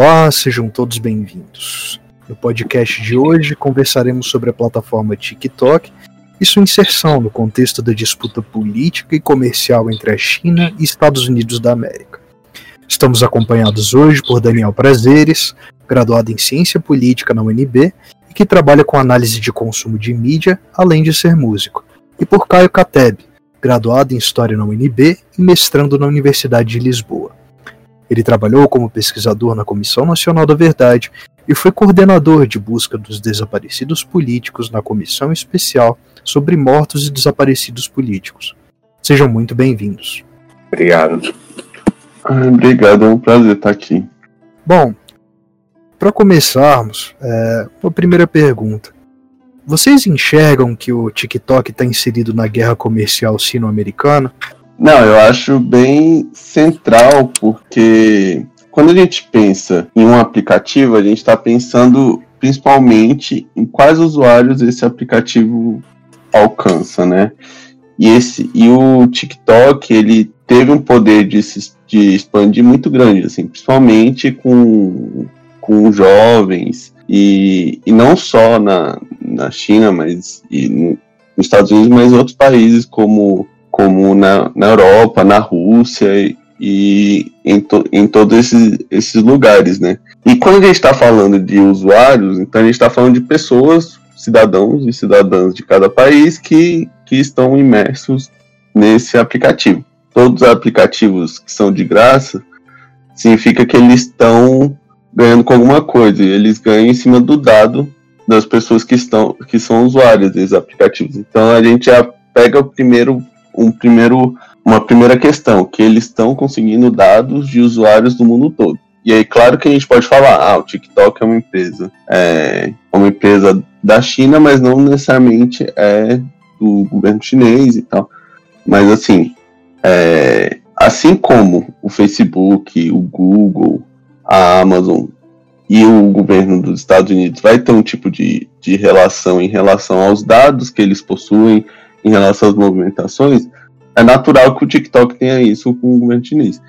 Olá, sejam todos bem-vindos. No podcast de hoje conversaremos sobre a plataforma TikTok e sua inserção no contexto da disputa política e comercial entre a China e Estados Unidos da América. Estamos acompanhados hoje por Daniel Prazeres, graduado em Ciência Política na UNB e que trabalha com análise de consumo de mídia, além de ser músico, e por Caio Cateb, graduado em História na UNB e mestrando na Universidade de Lisboa. Ele trabalhou como pesquisador na Comissão Nacional da Verdade e foi coordenador de busca dos desaparecidos políticos na Comissão Especial sobre Mortos e Desaparecidos Políticos. Sejam muito bem-vindos. Obrigado. Obrigado, é um prazer estar aqui. Bom, para começarmos, é, uma primeira pergunta. Vocês enxergam que o TikTok está inserido na guerra comercial sino-americana? Não, eu acho bem central, porque quando a gente pensa em um aplicativo, a gente está pensando principalmente em quais usuários esse aplicativo alcança, né? E, esse, e o TikTok, ele teve um poder de, de expandir muito grande, assim, principalmente com, com jovens, e, e não só na, na China, mas e nos Estados Unidos, mas outros países como como na, na Europa, na Rússia e, em, to, em todos esses, esses lugares, né? E quando a gente está falando de usuários, então a gente está falando de pessoas, cidadãos e cidadãs de cada país que, que estão imersos nesse aplicativo. Todos os aplicativos que são de graça significa que eles estão ganhando com alguma coisa e eles ganham em cima do dado das pessoas que estão que são usuários desses aplicativos. Então a gente já pega o primeiro um primeiro, uma primeira questão, que eles estão conseguindo dados de usuários do mundo todo. E aí, claro que a gente pode falar, ah, o TikTok é uma empresa, é uma empresa da China, mas não necessariamente é do governo chinês e tal. Mas assim, é, assim como o Facebook, o Google, a Amazon e o governo dos Estados Unidos vai ter um tipo de, de relação em relação aos dados que eles possuem, em relação às movimentações, é natural que o TikTok tenha isso com o governo chinês.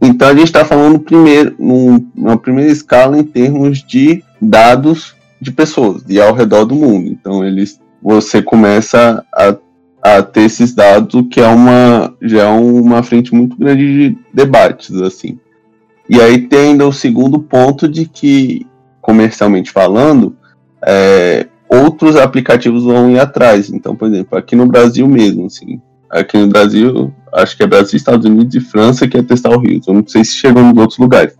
Então a gente está falando primeiro, numa primeira escala em termos de dados de pessoas e ao redor do mundo. Então eles, você começa a, a ter esses dados, que é uma já é uma frente muito grande de debates assim. E aí tem ainda o segundo ponto de que comercialmente falando, é, outros aplicativos vão ir atrás. Então, por exemplo, aqui no Brasil mesmo, assim, aqui no Brasil, acho que é Brasil, Estados Unidos e França que é testar o Rios. Eu não sei se chegou nos outros lugares.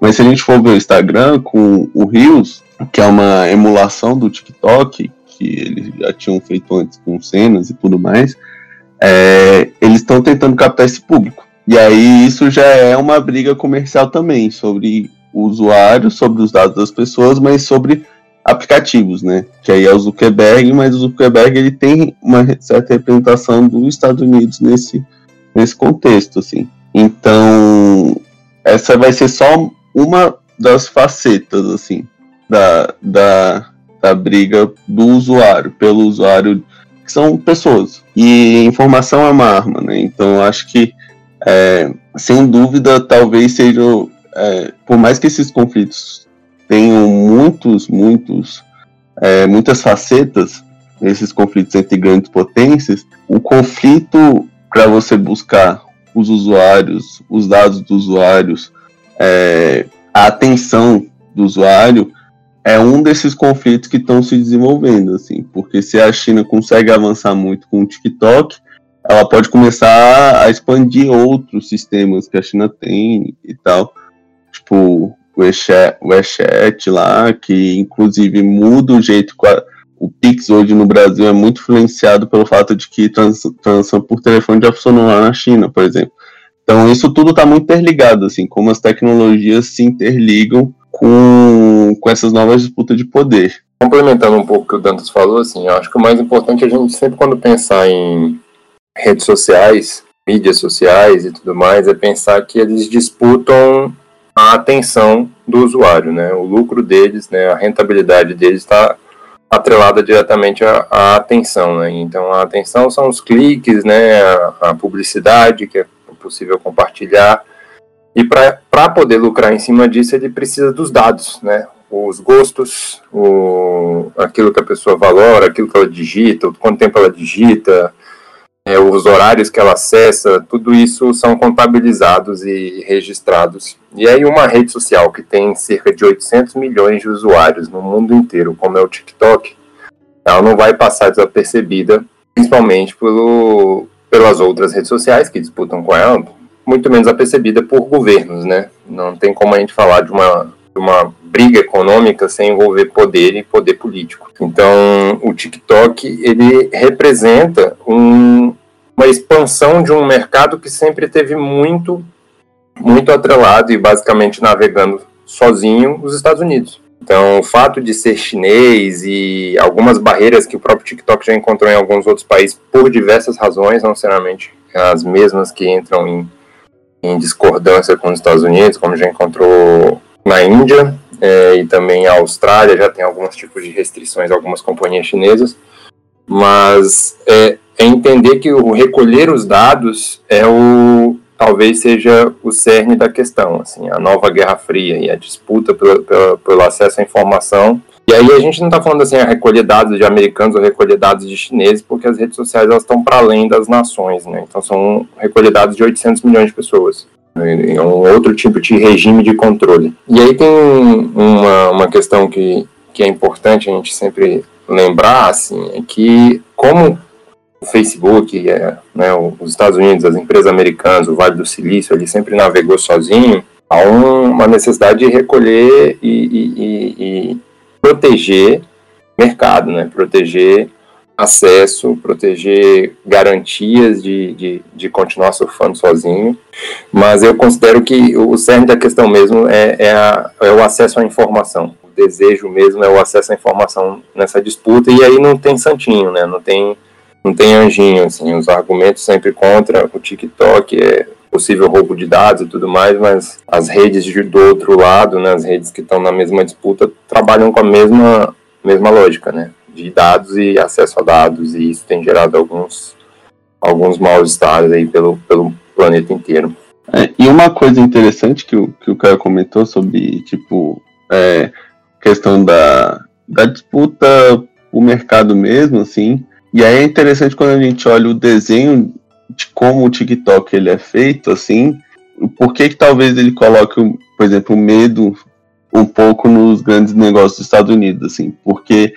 Mas se a gente for ver o Instagram com o Rios, que é uma emulação do TikTok, que eles já tinham feito antes com cenas e tudo mais, é, eles estão tentando captar esse público. E aí isso já é uma briga comercial também, sobre o usuário, sobre os dados das pessoas, mas sobre aplicativos, né? Que aí é o Zuckerberg, mas o Zuckerberg ele tem uma certa representação dos Estados Unidos nesse, nesse contexto, assim. Então, essa vai ser só uma das facetas, assim, da, da, da briga do usuário, pelo usuário, que são pessoas. E informação é uma arma, né? Então, acho que, é, sem dúvida, talvez seja, é, por mais que esses conflitos tenham muitos, muitos, é, muitas facetas nesses conflitos entre grandes potências, o conflito para você buscar os usuários, os dados dos usuários, é, a atenção do usuário é um desses conflitos que estão se desenvolvendo, assim, porque se a China consegue avançar muito com o TikTok, ela pode começar a expandir outros sistemas que a China tem e tal, tipo o WeChat lá, que inclusive muda o jeito que o Pix hoje no Brasil é muito influenciado pelo fato de que trans, transação por telefone já funcionou lá na China, por exemplo. Então isso tudo está muito interligado, assim, como as tecnologias se interligam com, com essas novas disputas de poder. Complementando um pouco o que o Dantas falou, assim, eu acho que o mais importante é a gente sempre quando pensar em redes sociais, mídias sociais e tudo mais, é pensar que eles disputam a atenção do usuário, né? O lucro deles, né? A rentabilidade deles está atrelada diretamente à, à, atenção, né? Então a atenção são os cliques, né? A, a, publicidade que é possível compartilhar E para poder lucrar em cima disso, ele precisa dos dados, né? Os gostos, o, aquilo que a pessoa valora, aquilo que ela digita, quanto tempo ela digita, é, os horários que ela acessa, tudo isso são contabilizados e registrados. E aí uma rede social que tem cerca de 800 milhões de usuários no mundo inteiro, como é o TikTok, ela não vai passar desapercebida, principalmente pelo, pelas outras redes sociais que disputam com ela, muito menos apercebida por governos, né? Não tem como a gente falar de uma, uma briga econômica sem envolver poder e poder político. Então, o TikTok, ele representa um, uma expansão de um mercado que sempre teve muito, muito atrelado e basicamente navegando sozinho os Estados Unidos. Então, o fato de ser chinês e algumas barreiras que o próprio TikTok já encontrou em alguns outros países por diversas razões, não necessariamente as mesmas que entram em em discordância com os Estados Unidos, como já encontrou na Índia é, e também a Austrália, já tem alguns tipos de restrições algumas companhias chinesas, mas é, é entender que o recolher os dados é o talvez seja o cerne da questão, assim, a nova Guerra Fria e a disputa pelo acesso à informação e aí a gente não está falando assim, a recolher dados de americanos ou recolher dados de chineses, porque as redes sociais elas estão para além das nações, né? Então são recolher dados de 800 milhões de pessoas. É um outro tipo de regime de controle. E aí tem uma, uma questão que, que é importante a gente sempre lembrar, assim, é que como o Facebook, é, né, os Estados Unidos, as empresas americanas, o Vale do Silício, ele sempre navegou sozinho, há um, uma necessidade de recolher e, e, e, proteger mercado, né? proteger acesso, proteger garantias de, de, de, continuar surfando sozinho. Mas eu considero que o cerne da questão mesmo é, é, a, é, o acesso à informação. O desejo mesmo é o acesso à informação nessa disputa, e aí não tem santinho, né? não, tem, não tem anjinho. Assim, os argumentos sempre contra o TikTok é possível roubo de dados e tudo mais, mas as redes de, do outro lado, né, as redes que estão na mesma disputa, trabalham com a mesma, mesma lógica, né, de dados e acesso a dados, e isso tem gerado alguns, alguns mal-estares aí pelo, pelo planeta inteiro. É, e uma coisa interessante que o, que o cara comentou sobre, tipo, é, questão da, da disputa, o mercado mesmo, assim, e aí é interessante quando a gente olha o desenho de como o TikTok ele é feito, assim, por que, que talvez ele coloque, por exemplo, o medo um pouco nos grandes negócios dos Estados Unidos, assim, porque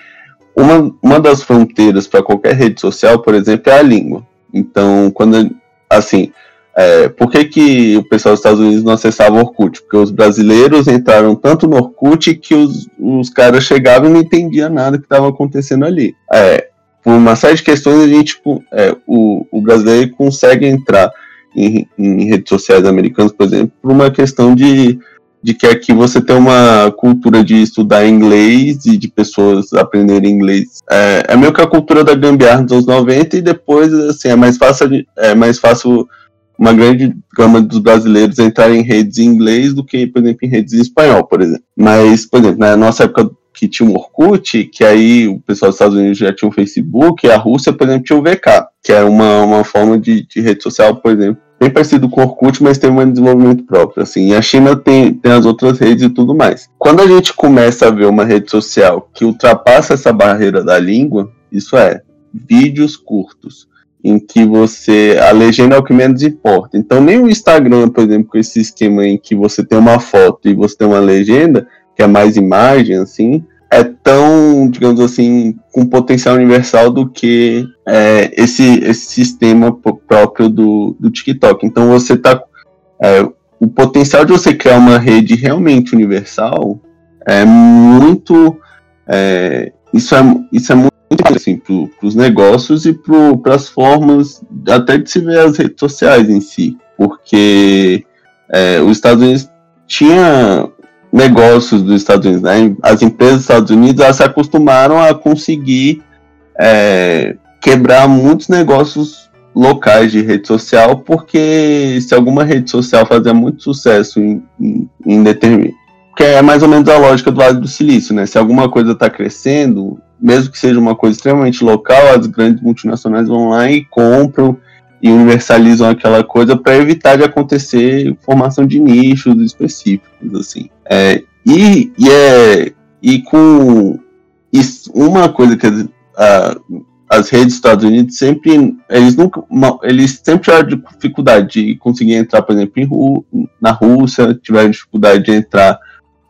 uma, uma das fronteiras para qualquer rede social, por exemplo, é a língua. Então, quando, assim, é, por que, que o pessoal dos Estados Unidos não acessava o Orkut? Porque os brasileiros entraram tanto no Orkut que os, os caras chegavam e não entendiam nada que estava acontecendo ali. É, por uma série de questões, a gente, tipo, é, o, o brasileiro consegue entrar em, em, redes sociais americanas, por exemplo, por uma questão de, de que aqui você tem uma cultura de estudar inglês e de pessoas aprenderem inglês. É, é meio que a cultura da gambiarra dos anos 90 e depois, assim, é mais fácil, é mais fácil uma grande gama dos brasileiros entrar em redes em inglês do que, por exemplo, em redes em espanhol, por exemplo. Mas, por exemplo, na nossa época que tinha um Orkut, que aí o pessoal dos Estados Unidos já tinha o Facebook, e a Rússia, por exemplo, tinha o VK, que era uma, uma forma de, de rede social, por exemplo, bem parecido com o Orkut, mas tem um desenvolvimento próprio, assim, e a China tem, tem as outras redes e tudo mais. Quando a gente começa a ver uma rede social que ultrapassa essa barreira da língua, isso é, vídeos curtos, em que você, a legenda é o que menos importa. Então, nem o Instagram, por exemplo, com esse esquema em que você tem uma foto e você tem uma legenda, que é mais imagem, assim, é tão, digamos assim, com potencial universal do que é, esse, esse sistema próprio do, do TikTok. Então você tá. É, o potencial de você criar uma rede realmente universal é muito. É, isso, é, isso é muito assim, para os negócios e para as formas até de se ver as redes sociais em si. Porque é, os Estados Unidos tinha negócios dos Estados Unidos, né? As empresas dos Estados Unidos elas se acostumaram a conseguir é, quebrar muitos negócios locais de rede social, porque se alguma rede social fazer muito sucesso em, em, em determinado. Que é mais ou menos a lógica do Vale do Silício, né? Se alguma coisa está crescendo, mesmo que seja uma coisa extremamente local, as grandes multinacionais vão lá e compram e universalizam aquela coisa para evitar de acontecer formação de nichos específicos, assim. É, e, e, é, e com isso, uma coisa que as redes dos Estados Unidos sempre eles nunca eles sempre tiveram dificuldade de conseguir entrar, por exemplo, na Rússia, tiveram dificuldade de entrar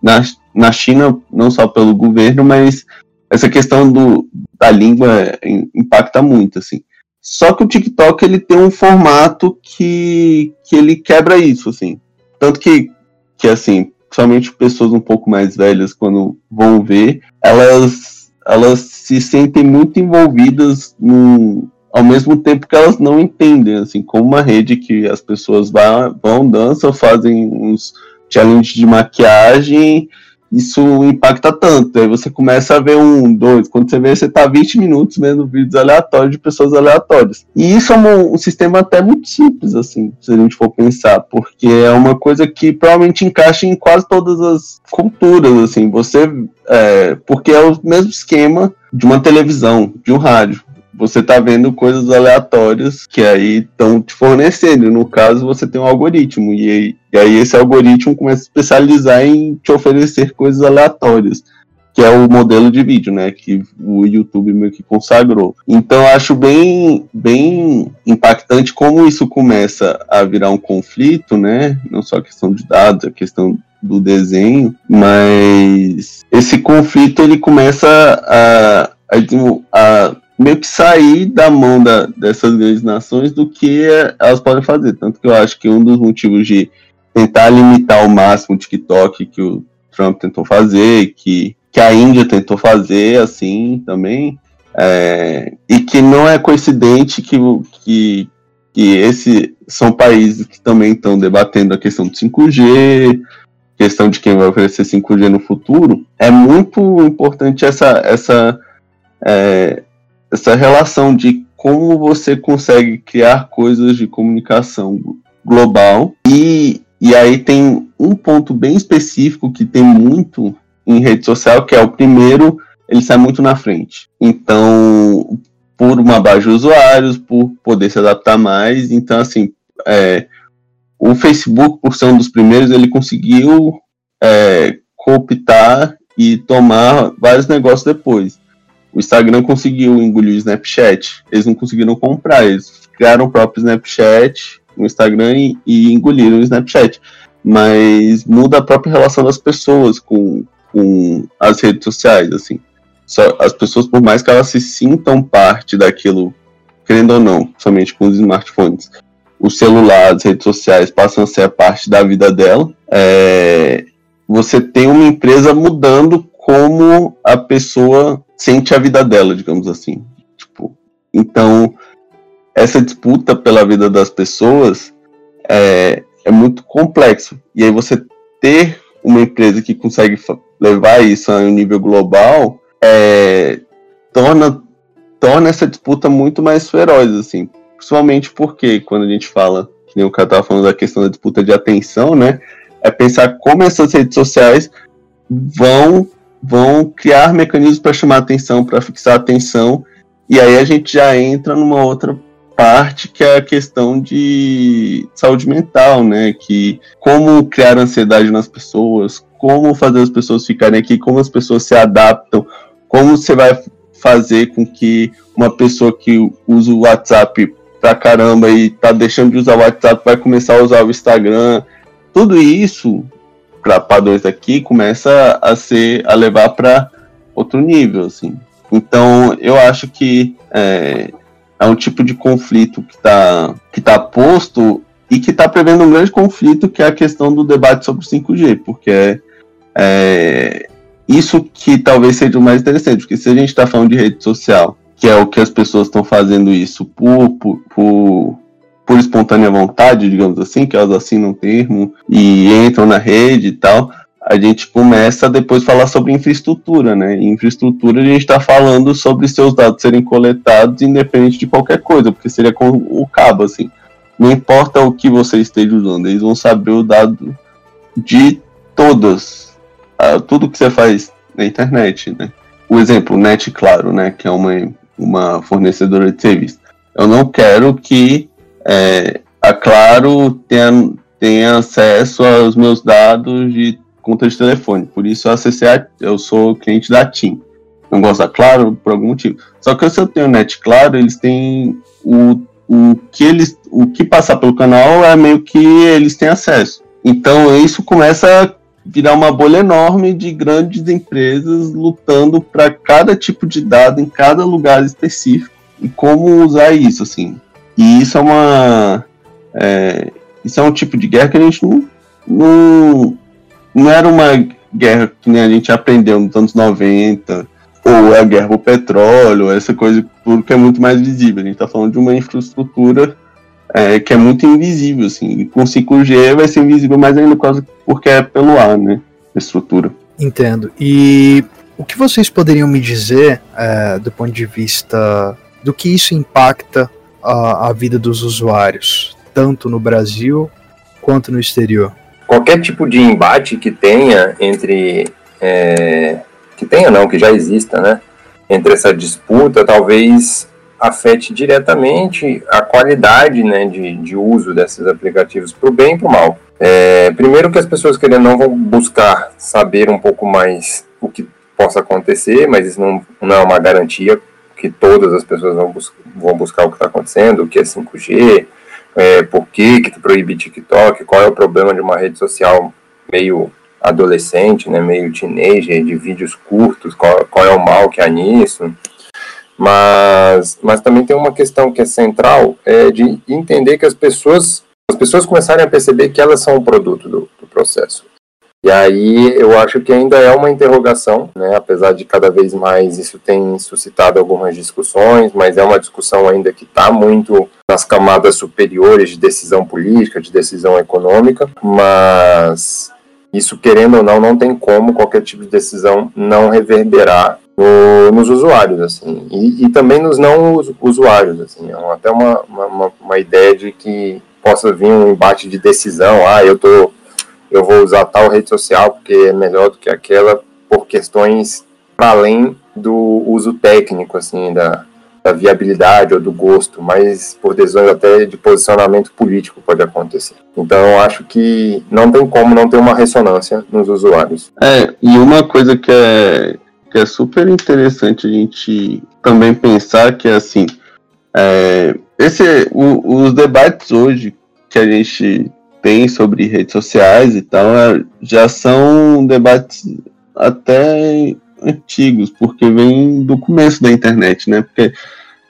na, na China, não só pelo governo, mas essa questão do, da língua impacta muito, assim. Só que o TikTok ele tem um formato que, que ele quebra isso, assim. Tanto que, que assim, somente pessoas um pouco mais velhas, quando vão ver, elas, elas se sentem muito envolvidas no, ao mesmo tempo que elas não entendem, assim, como uma rede que as pessoas vão, vão dançam, fazem uns challenges de maquiagem isso impacta tanto. Aí você começa a ver um, dois, quando você vê, você tá 20 minutos vendo vídeos aleatórios de pessoas aleatórias. E isso é um, um, sistema até muito simples, assim, se a gente for pensar, porque é uma coisa que provavelmente encaixa em quase todas as culturas, assim, você. É, porque é o mesmo esquema de uma televisão, de um rádio você está vendo coisas aleatórias que aí estão te fornecendo. No caso, você tem um algoritmo, e aí, e aí, esse algoritmo começa a especializar em te oferecer coisas aleatórias, que é o modelo de vídeo, né? Que o YouTube meio que consagrou. Então, acho bem, bem impactante como isso começa a virar um conflito, né? Não só a questão de dados, a questão do desenho, mas esse conflito ele começa a, a, a meio que sair da mão da, dessas grandes nações do que elas podem fazer. Tanto que eu acho que um dos motivos de tentar limitar ao máximo o TikTok que o Trump tentou fazer, que, que a Índia tentou fazer assim também, é, e que não é coincidente que, que, que esse são países que também estão debatendo a questão do 5G, questão de quem vai oferecer 5G no futuro, é muito importante essa, essa é, essa relação de como você consegue criar coisas de comunicação global e, e aí tem um ponto bem específico que tem muito em rede social, que é o primeiro, ele sai muito na frente. Então, por uma base de usuários, por poder se adaptar mais, então assim, é, o Facebook, por ser um dos primeiros, ele conseguiu é, cooptar e tomar vários negócios depois. O Instagram conseguiu engolir o Snapchat. Eles não conseguiram comprar, eles criaram o próprio Snapchat no Instagram e, e engoliram o Snapchat. Mas muda a própria relação das pessoas com, com as redes sociais, assim. Só, as pessoas, por mais que elas se sintam parte daquilo, querendo ou não, somente com os smartphones, o celular, as redes sociais passam a ser a parte da vida dela. É, você tem uma empresa mudando como a pessoa sente a vida dela, digamos assim. Tipo, então, essa disputa pela vida das pessoas é, é muito complexo. E aí você ter uma empresa que consegue levar isso a um nível global é, torna, torna essa disputa muito mais feroz, assim. Principalmente porque quando a gente fala, que nem o cara estava falando da questão da disputa de atenção, né? É pensar como essas redes sociais vão vão criar mecanismos para chamar atenção, para fixar atenção, e aí a gente já entra numa outra parte que é a questão de saúde mental, né? Que como criar ansiedade nas pessoas, como fazer as pessoas ficarem aqui, como as pessoas se adaptam, como você vai fazer com que uma pessoa que usa o WhatsApp pra caramba e tá deixando de usar o WhatsApp vai começar a usar o Instagram. Tudo isso para padrões aqui começa a ser a levar para outro nível, assim. Então eu acho que é, é um tipo de conflito que está que tá posto e que está prevendo um grande conflito que é a questão do debate sobre 5G, porque é, é isso que talvez seja o mais interessante, porque se a gente está falando de rede social, que é o que as pessoas estão fazendo isso por, por, por por espontânea vontade, digamos assim, que elas assinam um termo e entram na rede e tal, a gente começa a depois falar sobre infraestrutura, né? Em infraestrutura a gente está falando sobre seus dados serem coletados independente de qualquer coisa, porque seria com o cabo, assim. Não importa o que você esteja usando, eles vão saber o dado de todas, uh, tudo que você faz na internet, né? O exemplo, Net Claro, né? Que é uma, uma fornecedora de serviço. Eu não quero que é, a Claro tem, tem acesso aos meus dados de conta de telefone. Por isso eu acessei, a, eu sou cliente da TIM. Não gosto da Claro por algum motivo. Só que se eu tenho net Claro, eles têm o, o que eles, o que passar pelo canal é meio que eles têm acesso. Então isso começa a virar uma bolha enorme de grandes empresas lutando para cada tipo de dado em cada lugar específico e como usar isso, assim. E isso é uma é, isso é um tipo de guerra que a gente não, não, não era uma guerra que nem a gente aprendeu nos anos 90, ou a guerra do petróleo, essa coisa tudo que é muito mais visível. A gente está falando de uma infraestrutura é, que é muito invisível, assim. E com 5G vai ser invisível mais ainda porque é pelo ar, né? A estrutura. Entendo. E o que vocês poderiam me dizer é, do ponto de vista do que isso impacta a, a vida dos usuários, tanto no Brasil quanto no exterior? Qualquer tipo de embate que tenha entre. É, que tenha, não, que já exista, né? Entre essa disputa, talvez afete diretamente a qualidade né, de, de uso desses aplicativos para o bem e para o mal. É, primeiro que as pessoas querendo não vão buscar saber um pouco mais o que possa acontecer, mas isso não, não é uma garantia que todas as pessoas vão, bus vão buscar o que está acontecendo, o que é 5G, é, por que, que proíbe TikTok, qual é o problema de uma rede social meio adolescente, né, meio teenager, de vídeos curtos, qual, qual é o mal que há nisso. Mas, mas também tem uma questão que é central, é de entender que as pessoas, as pessoas começarem a perceber que elas são um produto do, do processo. E aí eu acho que ainda é uma interrogação, né? apesar de cada vez mais isso tem suscitado algumas discussões, mas é uma discussão ainda que está muito nas camadas superiores de decisão política, de decisão econômica, mas isso, querendo ou não, não tem como qualquer tipo de decisão não reverberar no, nos usuários, assim, e, e, também nos não usuários, assim, é até uma, uma, uma, ideia de que possa vir um embate de decisão, ah, eu tô, eu vou usar tal rede social porque é melhor do que aquela, por questões para além do uso técnico, assim, da, da viabilidade ou do gosto, mas por decisões até de posicionamento político pode acontecer. Então eu acho que não tem como não ter uma ressonância nos usuários. É, e uma coisa que é que é super interessante a gente também pensar que assim é, esse o, os debates hoje que a gente tem sobre redes sociais e tal é, já são debates até antigos porque vem do começo da internet né porque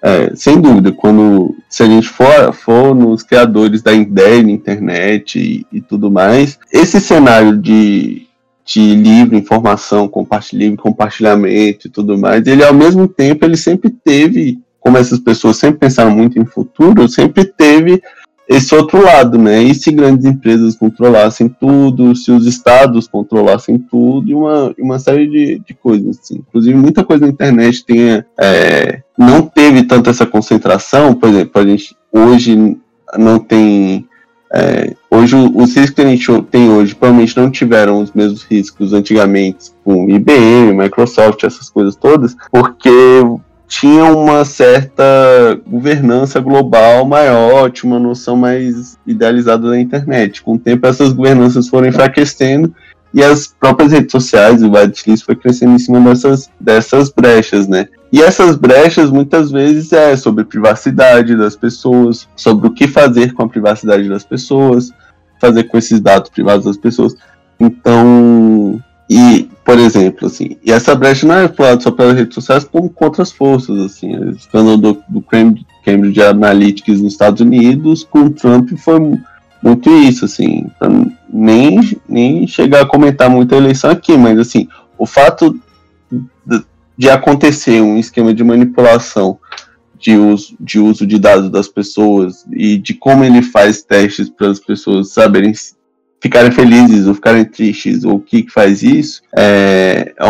é, sem dúvida quando se a gente for, for nos criadores da ideia na internet e, e tudo mais esse cenário de de livre informação, compartilhamento, compartilhamento e tudo mais. Ele, ao mesmo tempo, ele sempre teve, como essas pessoas sempre pensaram muito em futuro, sempre teve esse outro lado, né? E se grandes empresas controlassem tudo, se os estados controlassem tudo, e uma, uma série de, de coisas, assim. Inclusive, muita coisa na internet tem, é, não teve tanto essa concentração, por exemplo, a gente hoje não tem é, hoje, os riscos que a gente tem hoje provavelmente não tiveram os mesmos riscos antigamente com IBM, Microsoft, essas coisas todas, porque tinha uma certa governança global maior, tinha uma noção mais idealizada da internet. Com o tempo, essas governanças foram enfraquecendo e as próprias redes sociais, o Whitelist foi crescendo em cima dessas, dessas brechas, né? E essas brechas muitas vezes é sobre privacidade das pessoas, sobre o que fazer com a privacidade das pessoas, fazer com esses dados privados das pessoas. Então, e, por exemplo, assim, e essa brecha não é explorada só pelas redes sociais, como com outras forças, assim, o escândalo do, do Cambridge Analytica nos Estados Unidos com Trump foi muito isso, assim, nem, nem chegar a comentar muito a eleição aqui, mas assim, o fato de, de acontecer um esquema de manipulação de uso, de uso de dados das pessoas e de como ele faz testes para as pessoas saberem ficarem felizes ou ficarem tristes ou o que, faz isso, é, é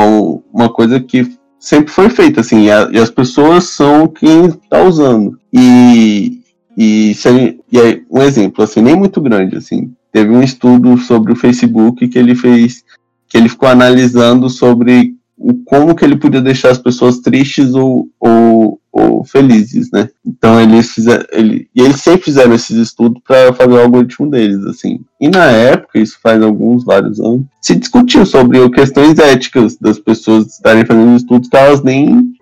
uma coisa que sempre foi feita, assim, e, a, e as pessoas são quem está usando. E, e, se, e aí, um exemplo, assim, nem muito grande, assim, teve um estudo sobre o Facebook que ele fez, que ele ficou analisando sobre o como que ele podia deixar as pessoas tristes ou, ou, ficou felizes, né? Então eles fizeram, ele, e eles sempre fizeram esses estudos para fazer o algoritmo deles, assim. E na época, isso faz alguns vários anos, se discutiu sobre questões éticas das pessoas estarem fazendo estudos que elas nem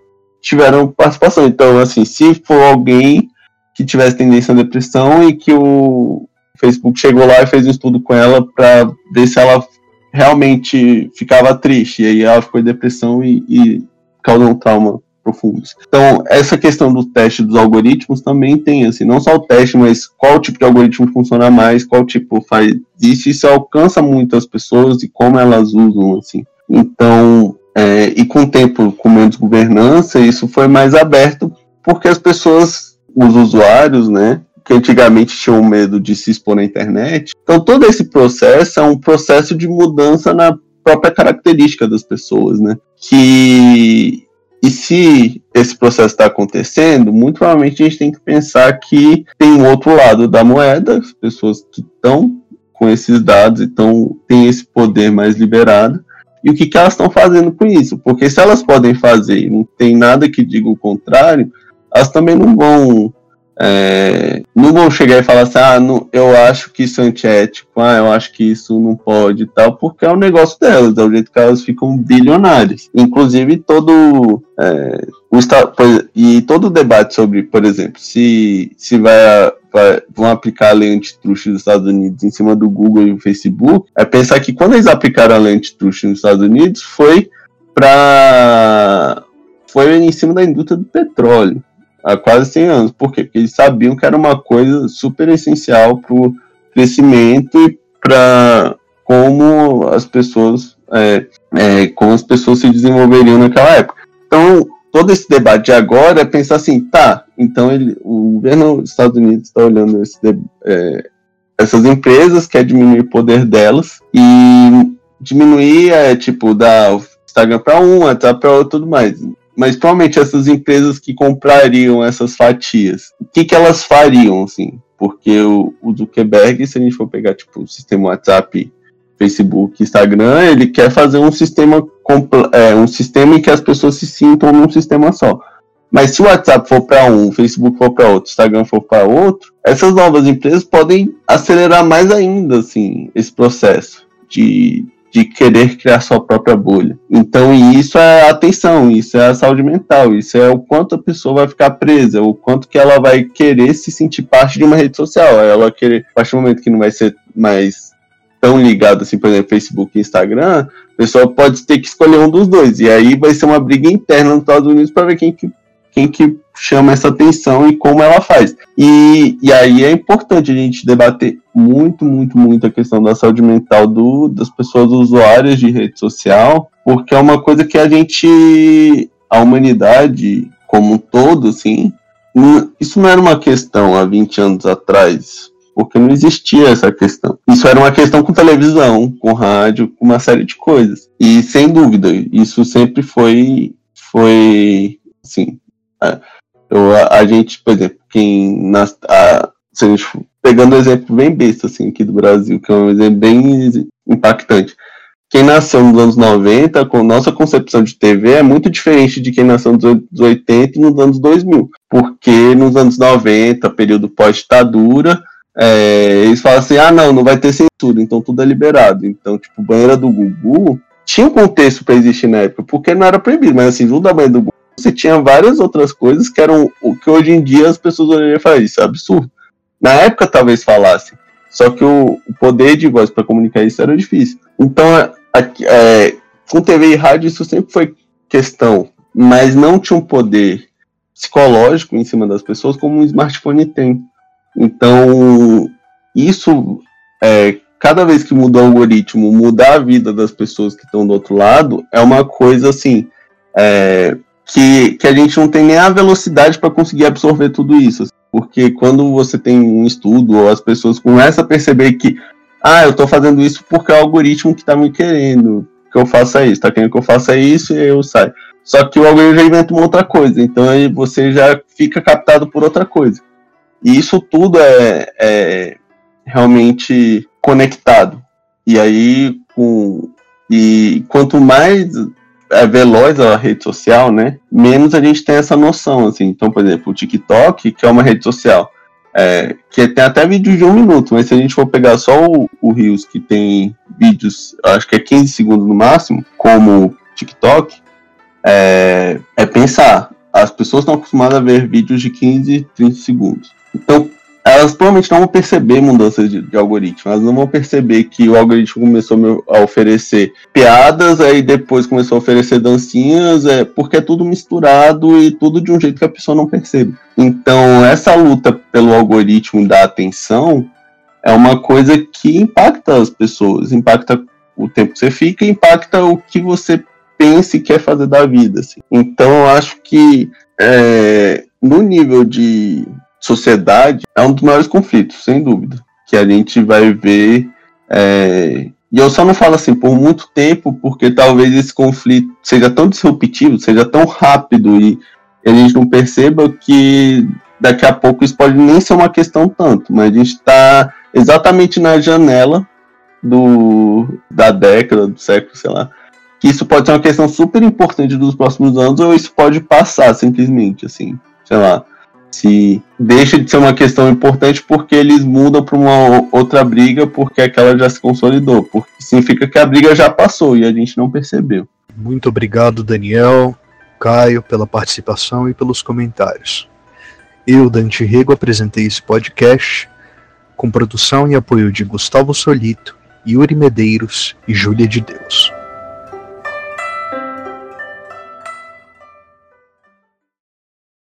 tiveram participação. Então, assim, se for alguém que tivesse tendência à depressão e que o Facebook chegou lá e fez um estudo com ela para ver se ela realmente ficava triste, e aí ela ficou em depressão e, e causou um trauma profundos. Então, essa questão do teste dos algoritmos também tem, assim, não só o teste, mas qual tipo de algoritmo funciona mais, qual tipo faz isso, isso alcança muito as pessoas e como elas usam, assim. Então, é, e com o tempo, com menos governança, isso foi mais aberto porque as pessoas, os usuários, né, que antigamente tinham medo de se expor na internet. Então, todo esse processo é um processo de mudança na própria característica das pessoas, né? Que e se esse processo está acontecendo, muito provavelmente a gente tem que pensar que tem um outro lado da moeda, as pessoas que estão com esses dados e tão, têm esse poder mais liberado, e o que, que elas estão fazendo com isso. Porque se elas podem fazer e não tem nada que diga o contrário, elas também não vão é, não vão chegar e falar assim, ah, não, eu acho que isso é antiético, ah, eu acho que isso não pode e tal, porque é o negócio delas, é o jeito que elas ficam bilionárias. Inclusive, todo é, o e todo o debate sobre, por exemplo, se, se vai, vai, vão aplicar a lei antitruste dos Estados Unidos em cima do Google e do Facebook, é pensar que quando eles aplicaram a lei antitruste nos Estados Unidos foi para foi em cima da indústria do petróleo há quase 100 anos. Por quê? Porque eles sabiam que era uma coisa super essencial para o crescimento e para como as pessoas é, é, como as pessoas se desenvolveriam naquela época. Então, todo esse debate de agora é pensar assim, tá, então ele, o governo dos Estados Unidos está olhando esse, é, essas empresas, quer diminuir o poder delas e diminuir, é, tipo, dar Instagram para um, WhatsApp para outro tudo mais mas provavelmente essas empresas que comprariam essas fatias, o que, que elas fariam, assim? Porque o, o Zuckerberg, se a gente for pegar, tipo, o sistema WhatsApp, Facebook, Instagram, ele quer fazer um sistema, é, um sistema em que as pessoas se sintam num sistema só. Mas se o WhatsApp for para um, o Facebook for para outro, o Instagram for para outro, essas novas empresas podem acelerar mais ainda, assim, esse processo de de querer criar sua própria bolha. Então, isso é atenção, isso é a saúde mental, isso é o quanto a pessoa vai ficar presa, o quanto que ela vai querer se sentir parte de uma rede social. Ela querer, a partir do momento que não vai ser mais tão ligado assim, por exemplo, Facebook e Instagram, a pessoa pode ter que escolher um dos dois. E aí vai ser uma briga interna nos Estados Unidos para ver quem que quem que chama essa atenção e como ela faz. E, e aí é importante a gente debater muito, muito, muito a questão da saúde mental do, das pessoas usuárias de rede social, porque é uma coisa que a gente, a humanidade como um todo, assim, isso não era uma questão há 20 anos atrás, porque não existia essa questão. Isso era uma questão com televisão, com rádio, com uma série de coisas. E sem dúvida, isso sempre foi, foi, assim, é, eu, a, a, gente, por exemplo, quem nas, a, se a gente, pegando um exemplo bem besta assim, aqui do Brasil, que é um exemplo bem impactante. Quem nasceu nos anos 90, com nossa concepção de TV, é muito diferente de quem nasceu nos anos 80 e nos anos 2000. Porque nos anos 90, período pós-ditadura, é, eles falam assim: ah, não, não vai ter censura, então tudo é liberado. Então, tipo, banheira do Gugu tinha um contexto para existir na época, porque não era proibido, mas assim, junto da banheira do Gugu você tinha várias outras coisas que eram o que hoje em dia as pessoas olhariam e falar, isso é absurdo. Na época talvez falassem, só que o, o poder de voz para comunicar isso era difícil. Então, é, é, com TV e rádio isso sempre foi questão, mas não tinha um poder psicológico em cima das pessoas como um smartphone tem. Então, isso, é, cada vez que muda o algoritmo, mudar a vida das pessoas que estão do outro lado, é uma coisa assim. É, que, que a gente não tem nem a velocidade para conseguir absorver tudo isso. Porque quando você tem um estudo, ou as pessoas começam a perceber que, ah, eu estou fazendo isso porque é o algoritmo que está me querendo que eu faça isso, está querendo que eu faça isso e eu saio. Só que o algoritmo já inventa uma outra coisa, então aí você já fica captado por outra coisa. E isso tudo é, é realmente conectado. E aí, com, e quanto mais é veloz a rede social, né? Menos a gente tem essa noção, assim. Então, por exemplo, o TikTok, que é uma rede social, é, que tem até vídeos de um minuto, mas se a gente for pegar só o, Rios, que tem vídeos, acho que é 15 segundos no máximo, como TikTok, é, é pensar. As pessoas estão acostumadas a ver vídeos de 15, 30 segundos. Então, elas provavelmente não vão perceber mudanças de, de, algoritmo. Elas não vão perceber que o algoritmo começou a oferecer piadas, aí depois começou a oferecer dancinhas, é, porque é tudo misturado e tudo de um jeito que a pessoa não percebe. Então, essa luta pelo algoritmo da atenção é uma coisa que impacta as pessoas, impacta o tempo que você fica, impacta o que você pensa e quer fazer da vida. Assim. Então, eu acho que é, no nível de sociedade é um dos maiores conflitos, sem dúvida, que a gente vai ver. É... E eu só não falo assim por muito tempo, porque talvez esse conflito seja tão disruptivo, seja tão rápido e a gente não perceba que daqui a pouco isso pode nem ser uma questão tanto, mas a gente está exatamente na janela do, da década, do século, sei lá, que isso pode ser uma questão super importante dos próximos anos, ou isso pode passar simplesmente, assim, sei lá se deixa de ser uma questão importante porque eles mudam para uma outra briga porque aquela já se consolidou, porque significa que a briga já passou e a gente não percebeu. Muito obrigado, Daniel, Caio, pela participação e pelos comentários. Eu, Dante Rego, apresentei esse podcast com produção e apoio de Gustavo Solito, Yuri Medeiros e Júlia de Deus.